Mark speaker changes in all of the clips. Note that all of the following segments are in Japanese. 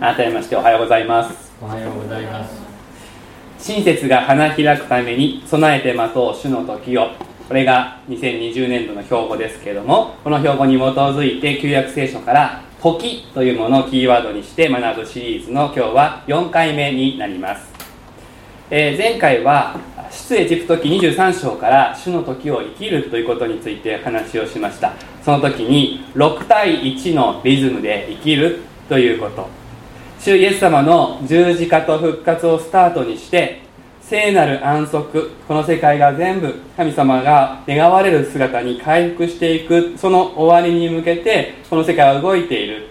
Speaker 1: 改めましておはようございます。
Speaker 2: おはようございます
Speaker 1: 親切が花開くために備えて待とう主の時をこれが2020年度の標語ですけれどもこの標語に基づいて旧約聖書から「時」というものをキーワードにして学ぶシリーズの今日は4回目になります、えー、前回は出エジプト記23章から主の時を生きるということについて話をしました。その時に6対1のリズムで生きるということ。主イエス様の十字架と復活をスタートにして聖なる安息この世界が全部神様が願われる姿に回復していくその終わりに向けてこの世界は動いている。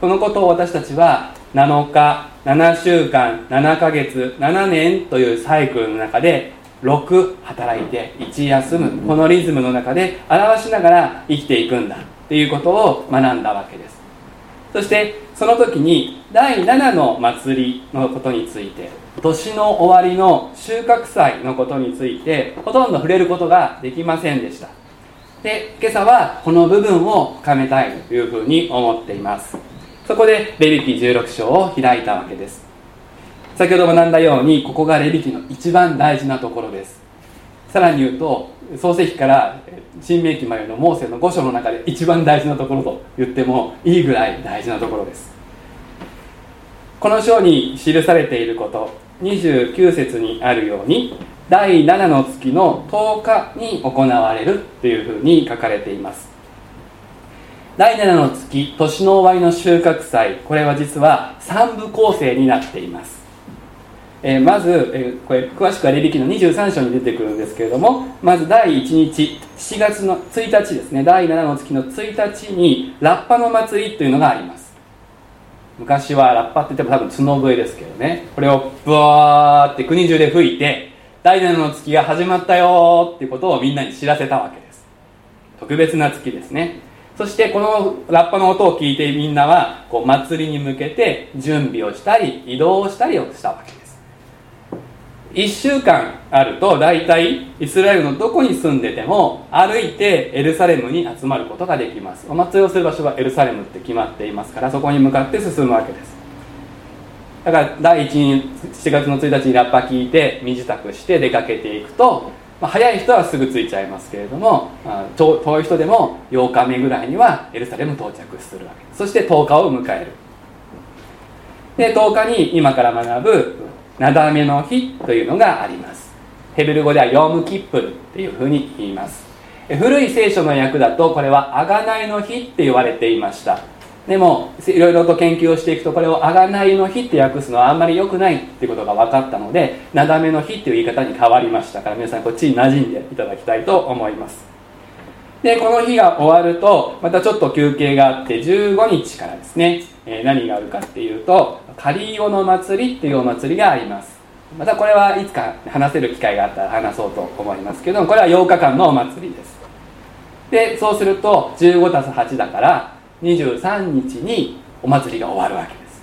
Speaker 1: このことを私たちは7日7週間7ヶ月7年というサイクルの中で6働いて1休むこのリズムの中で表しながら生きていくんだっていうことを学んだわけです。そしてその時に第7の祭りのことについて年の終わりの収穫祭のことについてほとんど触れることができませんでした。で今朝はこの部分を深めたいというふうに思っています。そこでレビキ16章を開いたわけです。先ほど学んだようにここがレビキの一番大事なところです。さらに言うと創世記から新明記までのモーセの5章の中で一番大事なところと言ってもいいぐらい大事なところです。この章に記されていること29節にあるように第7の月の10日に行われるというふうに書かれています。第7の月年の終わりの収穫祭これは実は3部構成になっています。えー、まず、えー、これ詳しくはレビキの23章に出てくるんですけれどもまず第1日7月の1日ですね第7の月の1日にラッパの祭りというのがあります。昔はラッパって言っても多分角笛ですけどね。これをブワーって国中で吹いて第7の月が始まったよっていうことをみんなに知らせたわけです。特別な月ですね。そしてこのラッパの音を聞いてみんなはこう祭りに向けて準備をしたり移動をしたりをしたわけです。1週間あると大体イスラエルのどこに住んでても歩いてエルサレムに集まることができます。お祭りをする場所はエルサレムって決まっていますからそこに向かって進むわけです。だから第1日7月の1日にラッパ聞いて身支度して出かけていくと、まあ、早い人はすぐ着いちゃいますけれども、遠い人でも8日目ぐらいにはエルサレム到着するわけ。そして10日を迎える。で10日に今から学ぶなだめの日というのがあります。ヘブル語ではヨームキップルっていうふうに言います。古い聖書の訳だとこれは贖いの日って言われていました。でもいろいろと研究をしていくとこれを贖いの日って訳すのはあんまり良くないっていことが分かったのでなだめの日っていう言い方に変わりましたから皆さんこっちに馴染んでいただきたいと思います。でこの日が終わるとまたちょっと休憩があって15日からですね、え、何があるかっていうとカリオの祭りっていうお祭りがあります。またこれはいつか話せる機会があったら話そうと思いますけどこれは8日間のお祭りです。でそうすると 15+8 だから23日にお祭りが終わるわけです。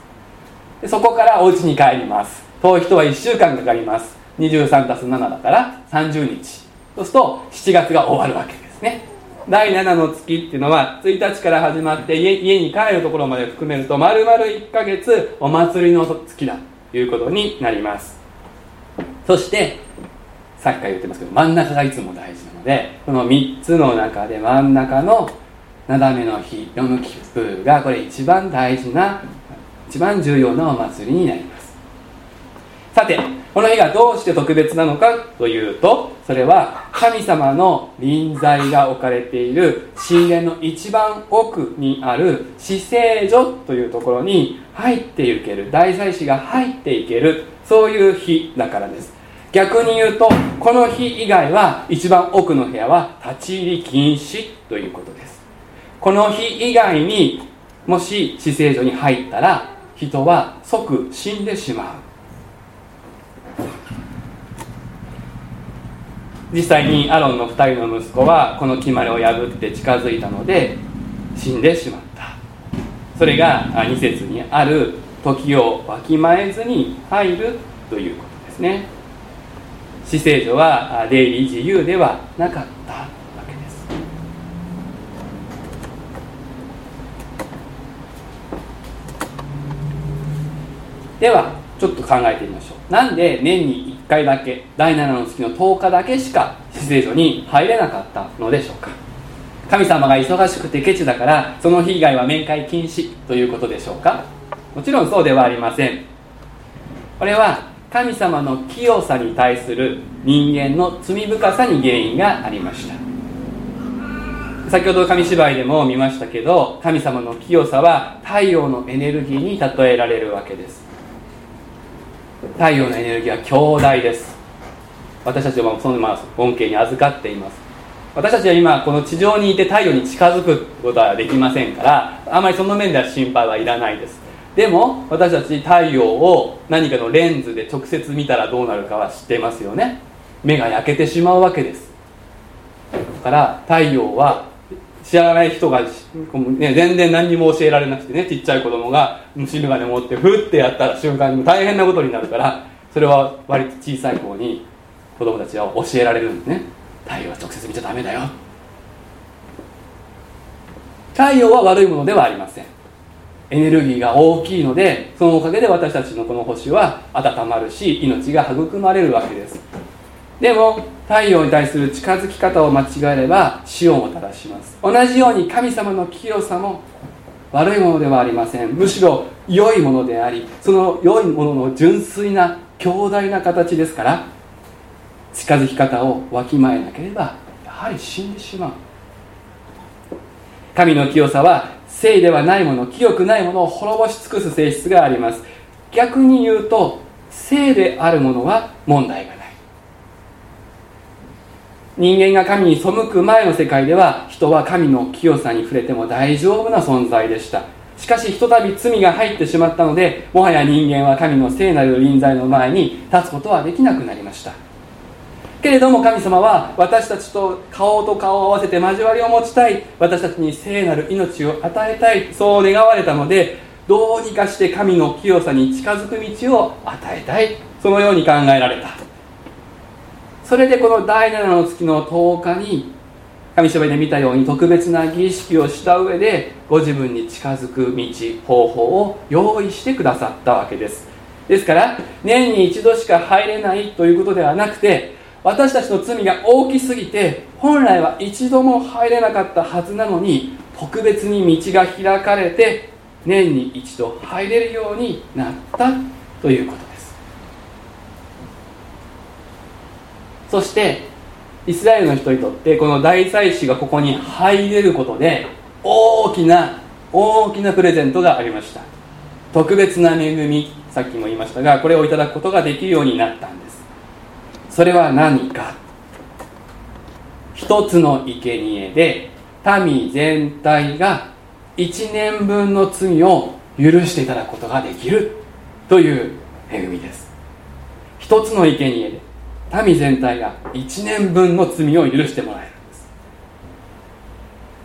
Speaker 1: でそこからお家に帰ります。遠い人は1週間かかります。23+7 だから30日。そうすると7月が終わるわけですね。第7の月っていうのは1日から始まって家家に帰るところまで含めると丸々1ヶ月お祭りの月だということになります。そしてさっきから言ってますけど真ん中がいつも大事なのでこの3つの中で真ん中のなだめの日ヨムキップーがこれ一番大事な一番重要なお祭りになります。さてこの日がどうして特別なのかというとそれは神様の臨在が置かれている神殿の一番奥にある死聖所というところに入っていける大祭司が入っていけるそういう日だからです。逆に言うとこの日以外は一番奥の部屋は立ち入り禁止ということです。この日以外にもし死聖所に入ったら人は即死んでしまう。実際にアロンの2人の息子はこの決まりを破って近づいたので死んでしまった。それが2節にある時をわきまえずに入るということですね。死聖所は出入り自由ではなかったわけです。ではちょっと考えてみましょう。なんで年に回だけ第7の月の10日だけしか死聖所に入れなかったのでしょうか。神様が忙しくてケチだからその日以外は面会禁止ということでしょうか。もちろんそうではありません。これは神様の清さに対する人間の罪深さに原因がありました。先ほど紙芝居でも見ましたけど神様の清さは太陽のエネルギーに例えられるわけです。太陽のエネルギーは強大です。私たちはそのまあ恩恵に預かっています。私たちは今この地上にいて太陽に近づくことはできませんからあまりその面では心配はいらないです。でも私たち太陽を何かのレンズで直接見たらどうなるかは知ってますよね。目が焼けてしまうわけです。だから太陽は知らない人が、ね、全然何にも教えられなくてねちっちゃい子供が虫眼鏡持ってふってやった瞬間に大変なことになるからそれは割と小さい子に子供たちは教えられるんですね。太陽は直接見ちゃダメだよ。太陽は悪いものではありません。エネルギーが大きいのでそのおかげで私たちのこの星は温まるし命が育まれるわけです。でも太陽に対する近づき方を間違えれば死をもたらします。同じように神様の清さも悪いものではありません。むしろ良いものでありその良いものの純粋な強大な形ですから近づき方をわきまえなければやはり死んでしまう。神の清さは聖ではないもの清くないものを滅ぼし尽くす性質があります。逆に言うと聖であるものは問題がない。人間が神に背く前の世界では人は神の清さに触れても大丈夫な存在でした。しかしひとたび罪が入ってしまったのでもはや人間は神の聖なる臨在の前に立つことはできなくなりました。けれども神様は私たちと顔と顔を合わせて交わりを持ちたい。私たちに聖なる命を与えたい。そう願われたのでどうにかして神の清さに近づく道を与えたい。そのように考えられた。それでこの第7の月の10日に神様で見たように特別な儀式をした上でご自分に近づく道方法を用意してくださったわけです。ですから年に一度しか入れないということではなくて私たちの罪が大きすぎて本来は一度も入れなかったはずなのに特別に道が開かれて年に一度入れるようになったということですそしてイスラエルの人にとってこの大祭司がここに入れることで大きな大きなプレゼントがありました。特別な恵みさっきも言いましたがこれをいただくことができるようになったんです。それは何か。一つの生贄で民全体が1年分の罪を許していただくことができるという恵みです。一つの生贄で民全体が1年分の罪を許してもらえるんです。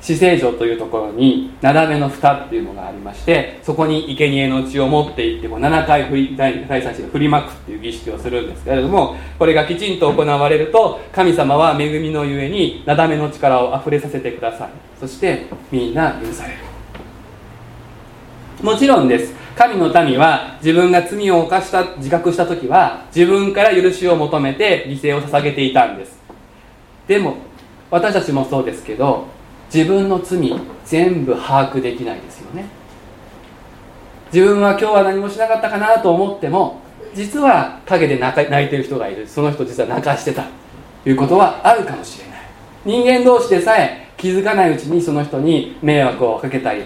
Speaker 1: 死聖城というところになだめの蓋っていうのがありましてそこに生贄の血を持っていってこう7回振り第3子が振りまくっていう儀式をするんですけれどもこれがきちんと行われると神様は恵みのゆえになだめの力をあふれさせてください。そしてみんな許される。もちろんです。神の民は自分が罪を犯した自覚した時は自分から許しを求めて犠牲を捧げていたんです。でも私たちもそうですけど自分の罪全部把握できないですよね。自分は今日は何もしなかったかなと思っても実は陰で泣いてる人がいる。その人実は泣かしてた。ということはあるかもしれない。人間同士でさえ気づかないうちにその人に迷惑をかけたり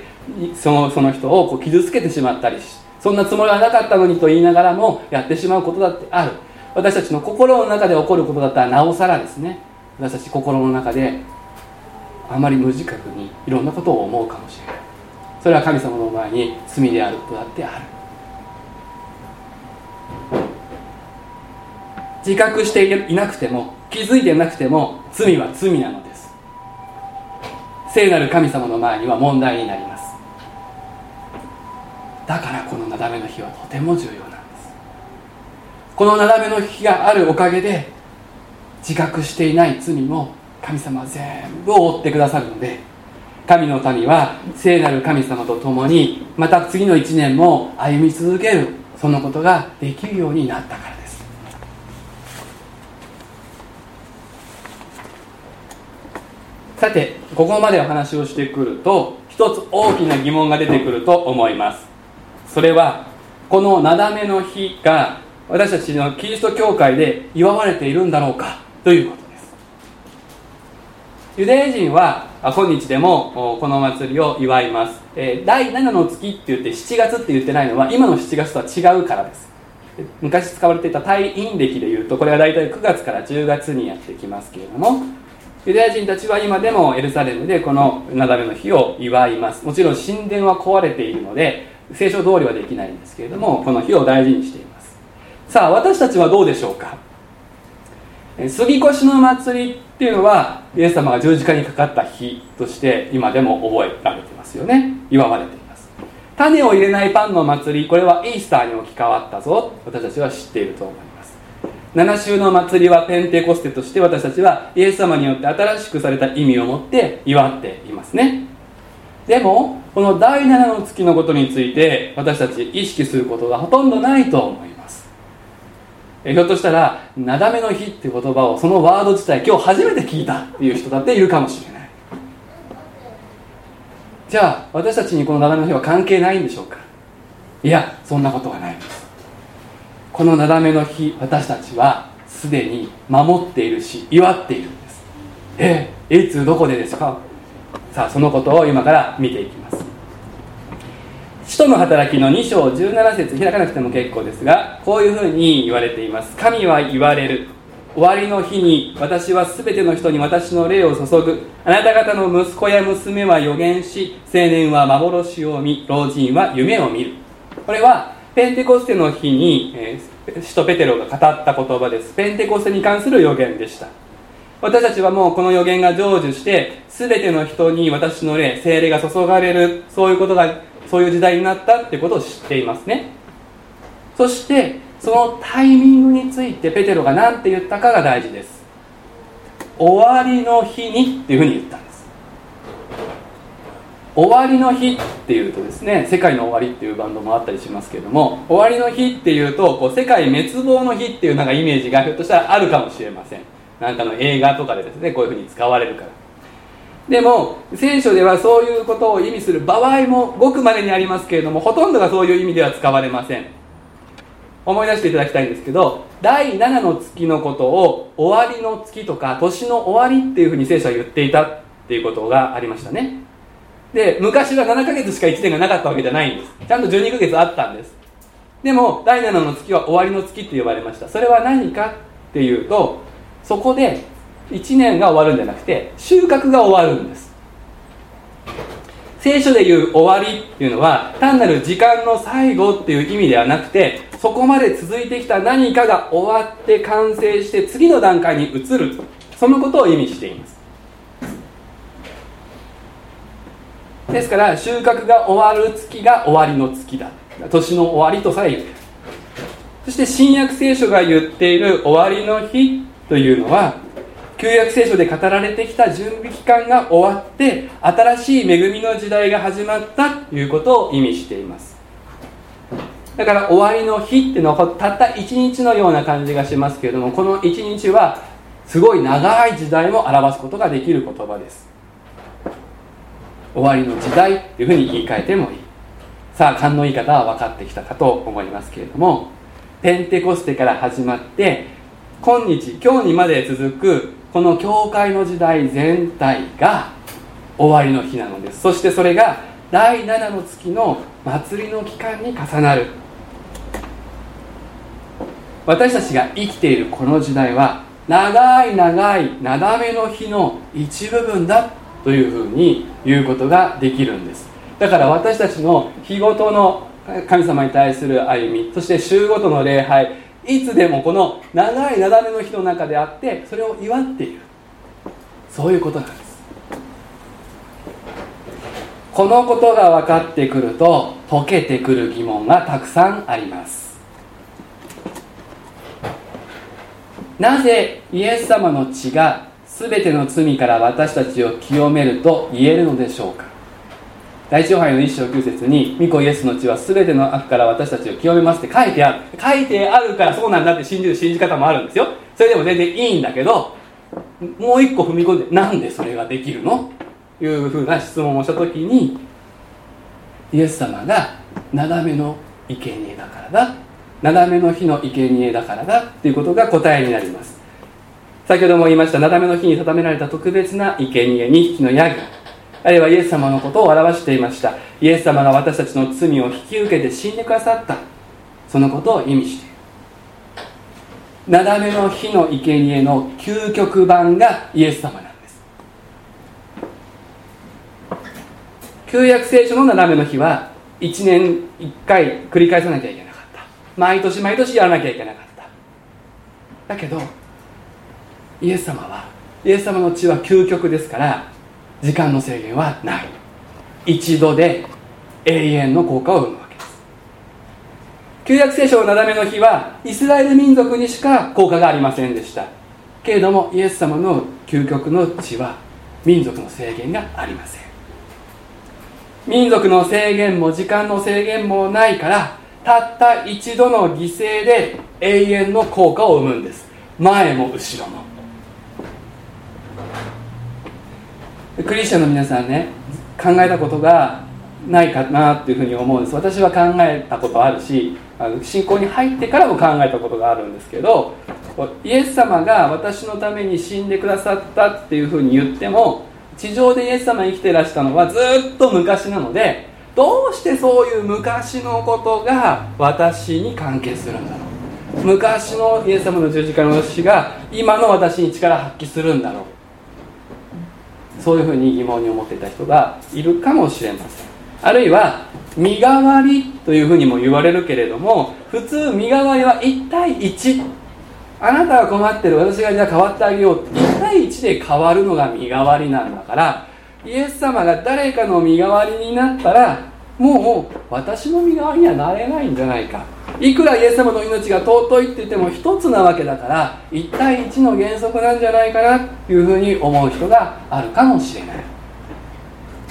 Speaker 1: そのその人をこう傷つけてしまったりしそんなつもりはなかったのにと言いながらもやってしまうことだってある。私たちの心の中で起こることだったらなおさらですね。私たち心の中であまり無自覚にいろんなことを思うかもしれない。それは神様の前に罪であることだってある。自覚していなくても気づいてなくても罪は罪なのです。聖なる神様の前には問題になります。だからこのなだめの日はとても重要なんです。このなだめの日があるおかげで自覚していない罪も神様は全部覆ってくださるので神の民は聖なる神様と共にまた次の1年も歩み続けるそのことができるようになったからです。さてここまでお話をしてくると一つ大きな疑問が出てくると思います。それはこのなだめの日が私たちのキリスト教会で祝われているんだろうかということです。ユダヤ人は今日でもこの祭りを祝います、第7の月って言って7月って言ってないのは今の7月とは違うからです。昔使われていた太陰暦でいうとこれは大体9月から10月にやってきますけれどもユダヤ人たちは今でもエルサレムでこのなだめの日を祝います。もちろん神殿は壊れているので聖書通りはできないんですけれどもこの日を大事にしています。さあ私たちはどうでしょうか？杉越の祭りっていうのはイエス様が十字架にかかった日として今でも覚えられてますよね。祝われています。種を入れないパンの祭りこれはイースターに置き換わったぞ。私たちは知っていると思います。七週の祭りはペンテコステとして私たちはイエス様によって新しくされた意味を持って祝っていますね。でもこの第7の月のことについて私たち意識することがほとんどないと思います。ひょっとしたら「なだめの日」って言葉をそのワード自体今日初めて聞いたっていう人だっているかもしれない。じゃあ私たちにこのなだめの日は関係ないんでしょうか？いやそんなことはないです。このなだめの日私たちはすでに守っているし祝っているんです。えいつどこでですか？さあそのことを今から見ていきます。使徒の働きの2章17節開かなくても結構ですがこういうふうに言われています。神は言われる。終わりの日に私は全ての人に私の霊を注ぐ。あなた方の息子や娘は予言し青年は幻を見老人は夢を見る。これはペンテコステの日に、えー、使徒ペテロが語った言葉です。ペンテコステに関する予言でした。私たちはもうこの予言が成就して全ての人に私の霊精霊が注がれるそういうことがそういう時代になったってことを知っていますね。そしてそのタイミングについてペテロが何て言ったかが大事です。終わりの日にっていうふうに言ったんです。終わりの日っていうとですね世界の終わりっていうバンドもあったりしますけども終わりの日っていうとこう世界滅亡の日っていうなんかイメージがひょっとしたらあるかもしれません。なんかの映画とかでですねこういうふうに使われるから。でも聖書ではそういうことを意味する場合もごくまでにありますけれどもほとんどがそういう意味では使われません。思い出していただきたいんですけど第7の月のことを終わりの月とか年の終わりっていうふうに聖書は言っていたっていうことがありましたね。で昔は7ヶ月しか1年がなかったわけじゃないんです。ちゃんと12ヶ月あったんです。でも第7の月は終わりの月って呼ばれました。それは何かっていうとそこで1年が終わるんじゃなくて収穫が終わるんです。聖書でいう終わりっていうのは単なる時間の最後っていう意味ではなくてそこまで続いてきた何かが終わって完成して次の段階に移る。そのことを意味しています。ですから収穫が終わる月が終わりの月だ。年の終わりとさえ言う。そして新約聖書が言っている終わりの日というのは旧約聖書で語られてきた準備期間が終わって新しい恵みの時代が始まったということを意味しています。だから終わりの日っていうのはたった一日のような感じがしますけれどもこの一日はすごい長い時代も表すことができる言葉です。終わりの時代っていうふうに言い換えてもいい。さあ勘のいい方は分かってきたかと思いますけれどもペンテコステから始まって今日今日にまで続くこの教会の時代全体が終わりの日なのです。そしてそれが第7の月の祭りの期間に重なる。私たちが生きているこの時代は長い長いなだめの日の一部分だというふうに言うことができるんです。だから私たちの日ごとの神様に対する歩みそして週ごとの礼拝いつでもこの長いなだめの日の中であってそれを祝っている。そういうことなんです。このことが分かってくると解けてくる疑問がたくさんあります。なぜイエス様の血が全ての罪から私たちを清めると言えるのでしょうか。第一ヨハネの一章九節に「御子イエスの血は全ての悪から私たちを清めます」って書いてある。書いてあるからそうなんだって信じる信じ方もあるんですよ。それでも全然いいんだけどもう一個踏み込んでなんでそれができるの？いうふうな質問をした時にイエス様がなだめの生贄だからだ。なだめの日の生贄だからだ。っていうことが答えになります。先ほども言いましたなだめの日に定められた特別な生贄2匹のヤギ。あるいはイエス様のことを表していました。イエス様が私たちの罪を引き受けて死んでくださった。そのことを意味している。なだめの日の生贄の究極版がイエス様なんです。旧約聖書のなだめの日は1年1回繰り返さなきゃいけなかった。毎年毎年やらなきゃいけなかった。だけどイエス様はイエス様の血は究極ですから時間の制限はない。一度で永遠の効果を生むわけです。旧約聖書のなだめの日はイスラエル民族にしか効果がありませんでした。けれどもイエス様の究極の血は民族の制限がありません。民族の制限も時間の制限もないからたった一度の犠牲で永遠の効果を生むんです。前も後ろも。クリスチャンの皆さんね考えたことがないかなっていうふうに思うんです。私は考えたことあるしあの信仰に入ってからも考えたことがあるんですけどイエス様が私のために死んでくださったっていうふうに言っても地上でイエス様生きてらしたのはずっと昔なのでどうしてそういう昔のことが私に関係するんだろう。昔のイエス様の十字架の死が今の私に力発揮するんだろう。そういうふうに疑問に思ってた人がいるかもしれません。あるいは身代わりというふうにも言われるけれども普通身代わりは1対1あなたが困ってる。私がじゃあ変わってあげよう1対1で変わるのが身代わりなんだからイエス様が誰かの身代わりになったらもう私の身代わりにはなれないんじゃないか。いくらイエス様の命が尊いって言っても一つなわけだから1対1の原則なんじゃないかなというふうに思う人があるかもしれない。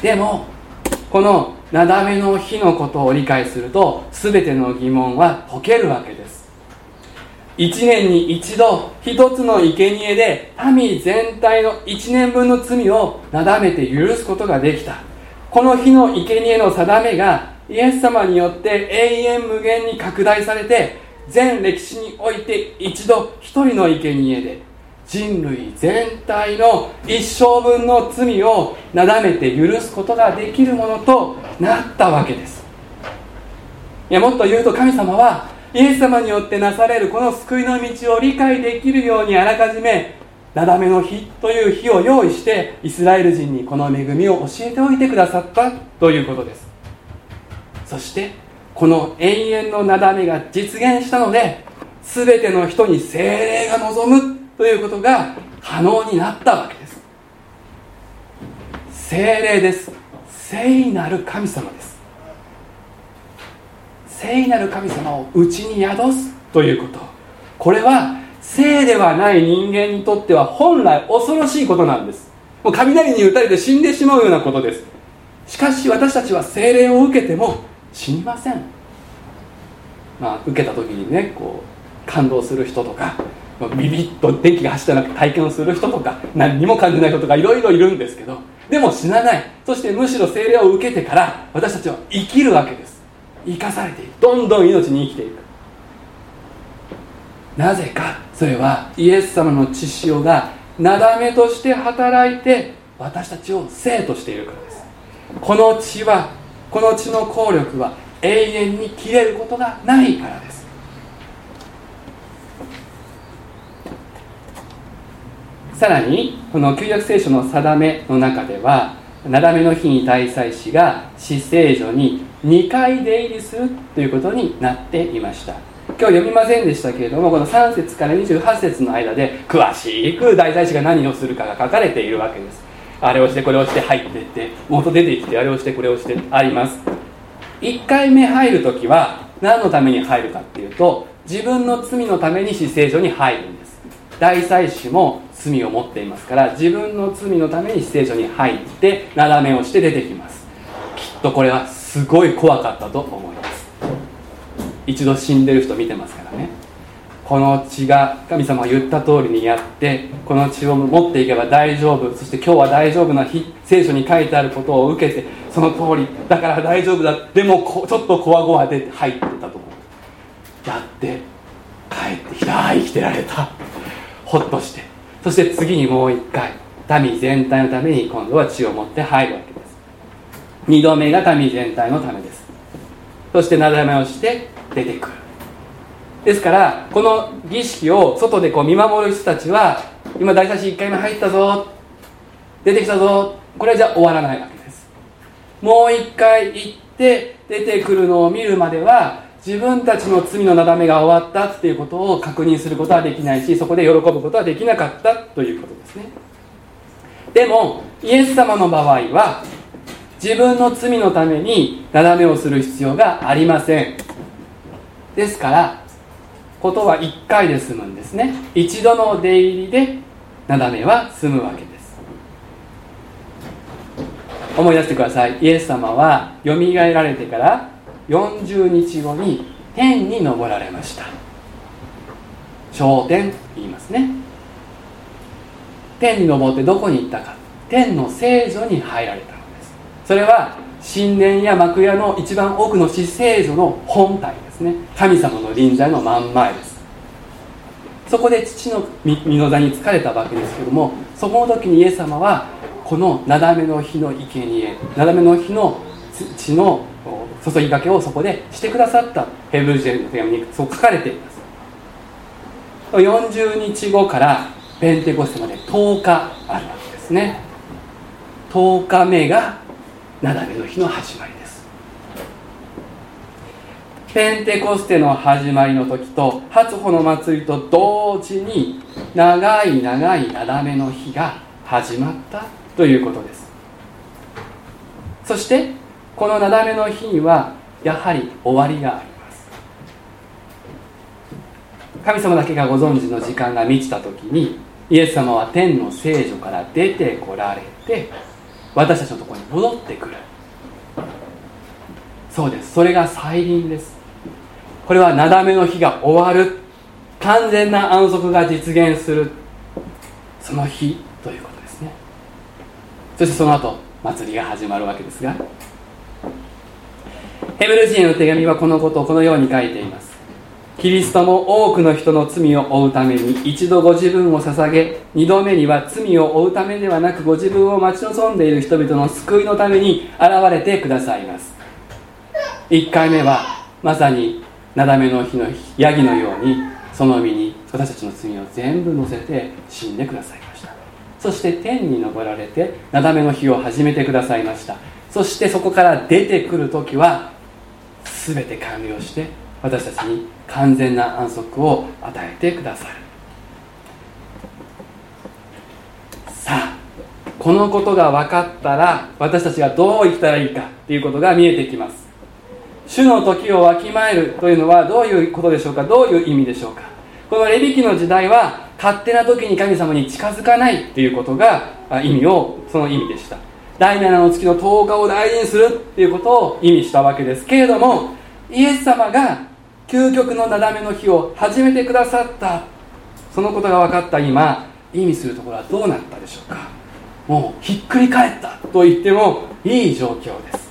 Speaker 1: でもこのなだめの日のことを理解すると全ての疑問は解けるわけです。1年に一度一つの生贄で民全体の1年分の罪をなだめて許すことができた。この日の生贄の定めがイエス様によって永遠無限に拡大されて全歴史において一度一人の生贄で人類全体の一生分の罪をなだめて許すことができるものとなったわけです。いやもっと言うと神様はイエス様によってなされるこの救いの道を理解できるようにあらかじめなだめの日という日を用意してイスラエル人にこの恵みを教えておいてくださったということです。そしてこの永遠のなだめが実現したので全ての人に精霊が望むということが可能になったわけです。精霊です。聖なる神様です。聖なる神様をうちに宿すということ。これは聖ではない人間にとっては本来恐ろしいことなんです。もう雷に打たれて死んでしまうようなことです。しかし私たちは精霊を受けても死にません。まあ受けた時にねこう感動する人とかビビッと電気が走ったなく体験をする人とか何にも感じない人とかいろいろいるんですけどでも死なない。そしてむしろ精霊を受けてから私たちは生きるわけです。生かされていく。どんどん命に生きていく。なぜかそれはイエス様の血潮がなだめとして働いて私たちを生としているからです。この血はこの血の効力は永遠に切れることがないからです。さらにこの旧約聖書の定めの中ではなだめの日に大祭司が死聖所に2回出入りするということになっていました。今日読みませんでしたけれどもこの3節から28節の間で詳しく大祭司が何をするかが書かれているわけです。あれをしてこれをして入っていって元出てきてあれをしてこれをしてあります。1回目入る時は何のために入るかっていうと自分の罪のために死聖所に入るんです。大祭司も罪を持っていますから自分の罪のために死聖所に入ってなだめをして出てきます。きっとこれはすごい怖かったと思います。一度死んでる人見てますからね。この血が神様が言った通りにやってこの血を持っていけば大丈夫そして今日は大丈夫な日聖書に書いてあることを受けてその通りだから大丈夫だ。でもちょっとこわごわで入ってたと思う。やって帰ってきた生きてられた。ほっとして。そして次にもう一回民全体のために今度は血を持って入るわけです。二度目が民全体のためです。そしてなだめをして出てくる。ですからこの儀式を外でこう見守る人たちは今大差し1回目入ったぞ出てきたぞこれじゃ終わらないわけです。もう1回行って出てくるのを見るまでは自分たちの罪のなだめが終わったっていうことを確認することはできないしそこで喜ぶことはできなかったということですね。でもイエス様の場合は自分の罪のためになだめをする必要がありません。ですからことは1回で済むんですね。一度の出入りでなだめは済むわけです。思い出してください。イエス様はよみがえられてから40日後に天に昇られました。昇天言いますね。天に昇ってどこに行ったか。天の聖女に入られたのです。それは神殿や幕屋の一番奥の死聖女の本体ですね。神様の臨在の真ん前です。そこで父の御の座に疲れたわけですけどもそこの時にイエス様はこのなだめの日の生贄なだめの日の血の注ぎかけをそこでしてくださった。ヘブル人の手紙にそう書かれています。40日後からペンテコステまで10日あるわけですね。10日目がなだめの日の始まりです。ペンテコステの始まりの時と初穂の祭りと同時に長い長いなだめの日が始まったということです。そしてこのなだめの日にはやはり終わりがあります。神様だけがご存知の時間が満ちた時にイエス様は天の聖女から出てこられて私たちのところに戻ってくる。そうです。それが再臨です。これはなだめの日が終わる。完全な安息が実現する。その日ということですね。そしてその後祭りが始まるわけですが。ヘブル人への手紙はこのことをこのように書いています。キリストも多くの人の罪を負うために一度ご自分を捧げ二度目には罪を負うためではなくご自分を待ち望んでいる人々の救いのために現れてくださいます。1回目はまさになだめの日のヤギのようにその身に私たちの罪を全部乗せて死んでくださいました。そして天に昇られてなだめの日を始めてくださいました。そしてそこから出てくる時は全て完了して私たちに完全な安息を与えてくださる。さあこのことが分かったら私たちがどう生きたらいいかっていうことが見えてきます。主の時をわきまえるというのはどういうことでしょうか？どういう意味でしょうか？このレビキの時代は勝手な時に神様に近づかないということが意味をその意味でした。第7の月の10日を大事にするっていうことを意味したわけですけれどもイエス様が究極のなだめの日を始めてくださった。そのことが分かった今意味するところはどうなったでしょうか。もうひっくり返った。と言ってもいい状況です。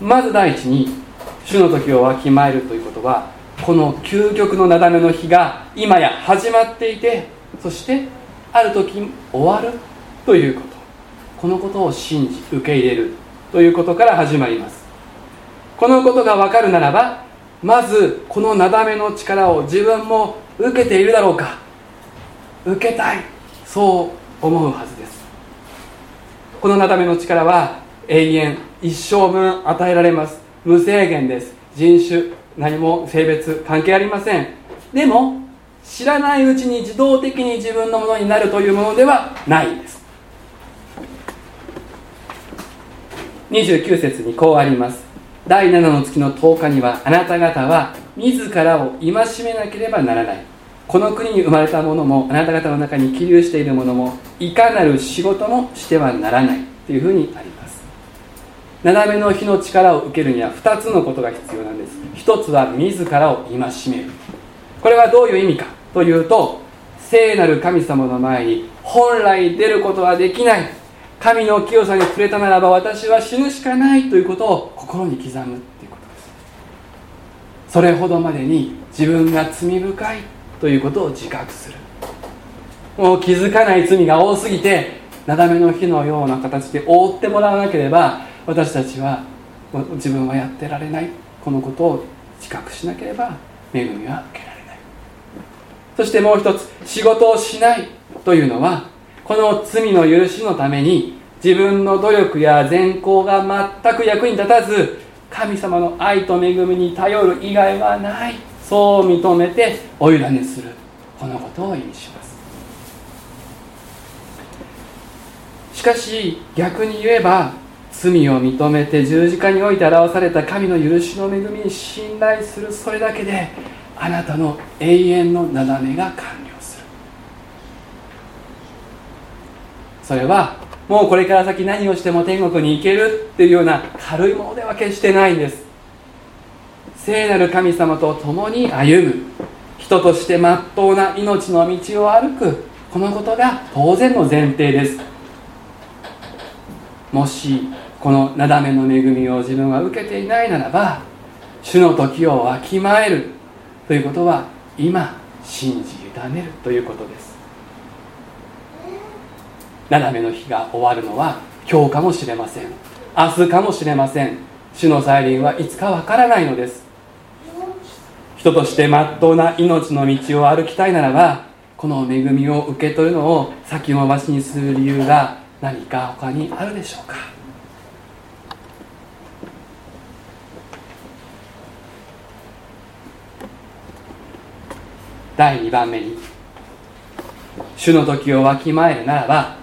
Speaker 1: まず第一に主の時をわきまえるということはこの究極のなだめの日が今や始まっていてそしてある時終わるということ。このことを信じ受け入れるということから始まります。このことが分かるならばまずこのなだめの力を自分も受けているだろうか。受けたいそう思うはずです。このなだめの力は永遠一生分与えられます。無制限です。人種何も性別関係ありません。でも知らないうちに自動的に自分のものになるというものではないんです。29節にこうあります。第7の月の10日にはあなた方は自らを戒めなければならない。この国に生まれた者もあなた方の中に起立している者もいかなる仕事もしてはならないというふうにあります。なだめの日の力を受けるには2つのことが必要なんです。1つは自らを戒める。これはどういう意味かというと聖なる神様の前に本来出ることはできない。神の清さに触れたならば私は死ぬしかないということを心に刻むということですそれほどまでに自分が罪深いということを自覚する。もう気づかない罪が多すぎてなめの火のような形で覆ってもらわなければ私たちは自分はやってられない。このことを自覚しなければ恵みは受けられない。そしてもう一つ仕事をしないというのはこの罪の許しのために自分の努力や善行が全く役に立たず神様の愛と恵みに頼る以外はないそう認めてお委ねする。このことを意味します。しかし逆に言えば罪を認めて十字架において表された神の許しの恵みに信頼するそれだけであなたの永遠のなだめが完了。それはもうこれから先何をしても天国に行けるっていうような軽いものでは決してないんです。聖なる神様と共に歩む。人としてまっとうな命の道を歩く。このことが当然の前提です。もしこのなだめの恵みを自分は受けていないならば主の時をわきまえるということは今信じ委ねるということです。斜めの日が終わるのは今日かもしれません。明日かもしれません。主の再臨はいつかわからないのです。人としてまっとうな命の道を歩きたいならばこの恵みを受け取るのを先延ばしにする理由が何か他にあるでしょうか。第2番目に主の時をわきまえるならば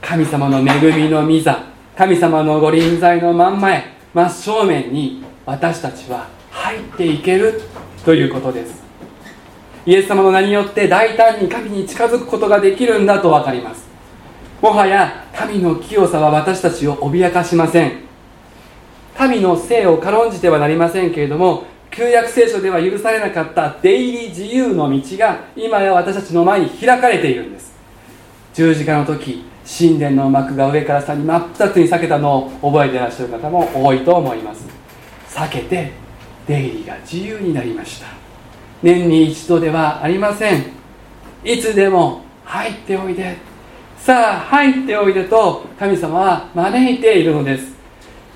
Speaker 1: 神様の恵みの御座神様のご臨在の真ん前真正面に私たちは入っていけるということです。イエス様の名によって大胆に神に近づくことができるんだと分かります。もはや神の清さは私たちを脅かしません。神の性を軽んじてはなりませんけれども旧約聖書では許されなかった出入り自由の道が今や私たちの前に開かれているんです。十字架の時神殿の幕が上から下に真っ二つに裂けたのを覚えていらっしゃる方も多いと思います。裂けて出入りが自由になりました。年に一度ではありません。いつでも入っておいで。さあ入っておいでと神様は招いているのです。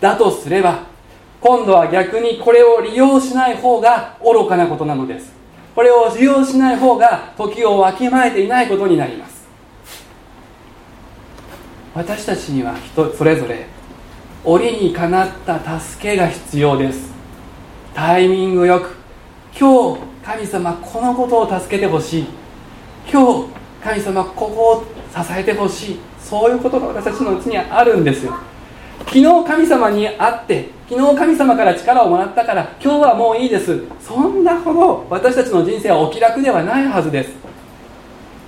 Speaker 1: だとすれば今度は逆にこれを利用しない方が愚かなことなのです。これを利用しない方が時をわきまえていないことになります。私たちには人それぞれ折にかなった助けが必要です。タイミングよく今日神様このことを助けてほしい。今日神様ここを支えてほしい。そういうことが私たちのうちにはあるんですよ。昨日神様に会って昨日神様から力をもらったから今日はもういいです。そんなほど私たちの人生はお気楽ではないはずです。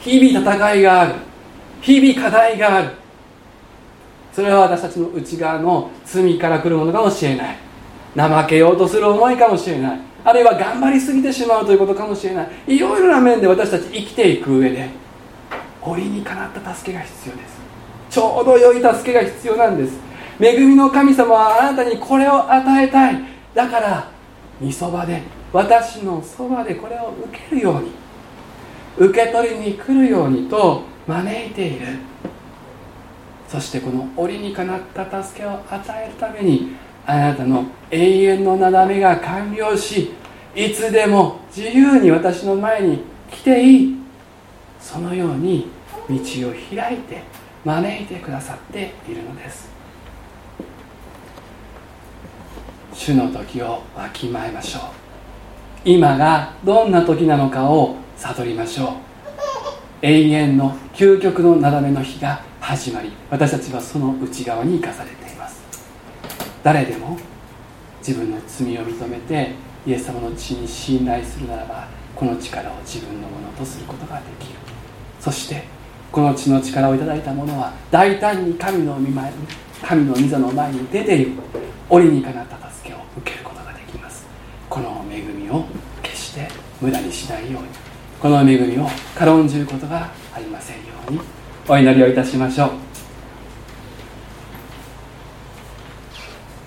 Speaker 1: 日々戦いがある。日々課題がある。それは私たちの内側の罪から来るものかもしれない。怠けようとする思いかもしれない。あるいは頑張りすぎてしまうということかもしれない。いろいろな面で私たち生きていく上で折にかなった助けが必要です。ちょうど良い助けが必要なんです。恵みの神様はあなたにこれを与えたい。だから御そばで私のそばでこれを受けるように。受け取りに来るようにと招いている。そしてこの折にかなった助けを与えるためにあなたの永遠のなだめが完了しいつでも自由に私の前に来ていい。そのように道を開いて招いてくださっているのです。主の時をわきまえましょう。今がどんな時なのかを悟りましょう。永遠の究極のなだめの日が始まり私たちはその内側に生かされています。誰でも自分の罪を認めてイエス様の血に信頼するならばこの力を自分のものとすることができる。そしてこの血の力をいただいた者は大胆に神の御前に神の御座の前に出ていく。折にかなった助けを受けることができます。この恵みを決して無駄にしないように。この恵みを軽んじることがありませんようにお祈りをいたしましょう。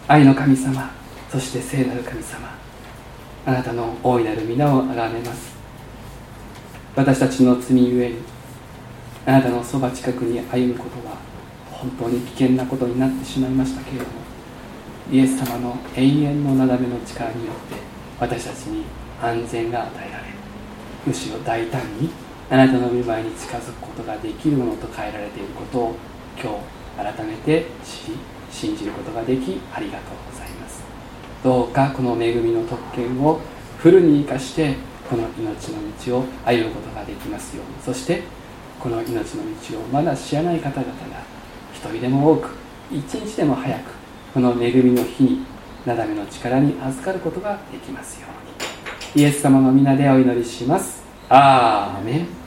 Speaker 1: 愛の神様そして聖なる神様あなたの大いなる皆をあがめます。私たちの罪ゆえにあなたのそば近くに歩むことは本当に危険なことになってしまいましたけれどもイエス様の永遠のなだめの力によって私たちに安全が与えられむしろ大胆にあなたの御前に近づくことができるものと変えられていることを今日改めて知り信じることができありがとうございます。どうかこの恵みの特権をフルに生かしてこの命の道を歩むことができますように。そしてこの命の道をまだ知らない方々が一人でも多く一日でも早くこの恵みの日になだめの力に預かることができますように。イエス様の皆でお祈りします。アーメン。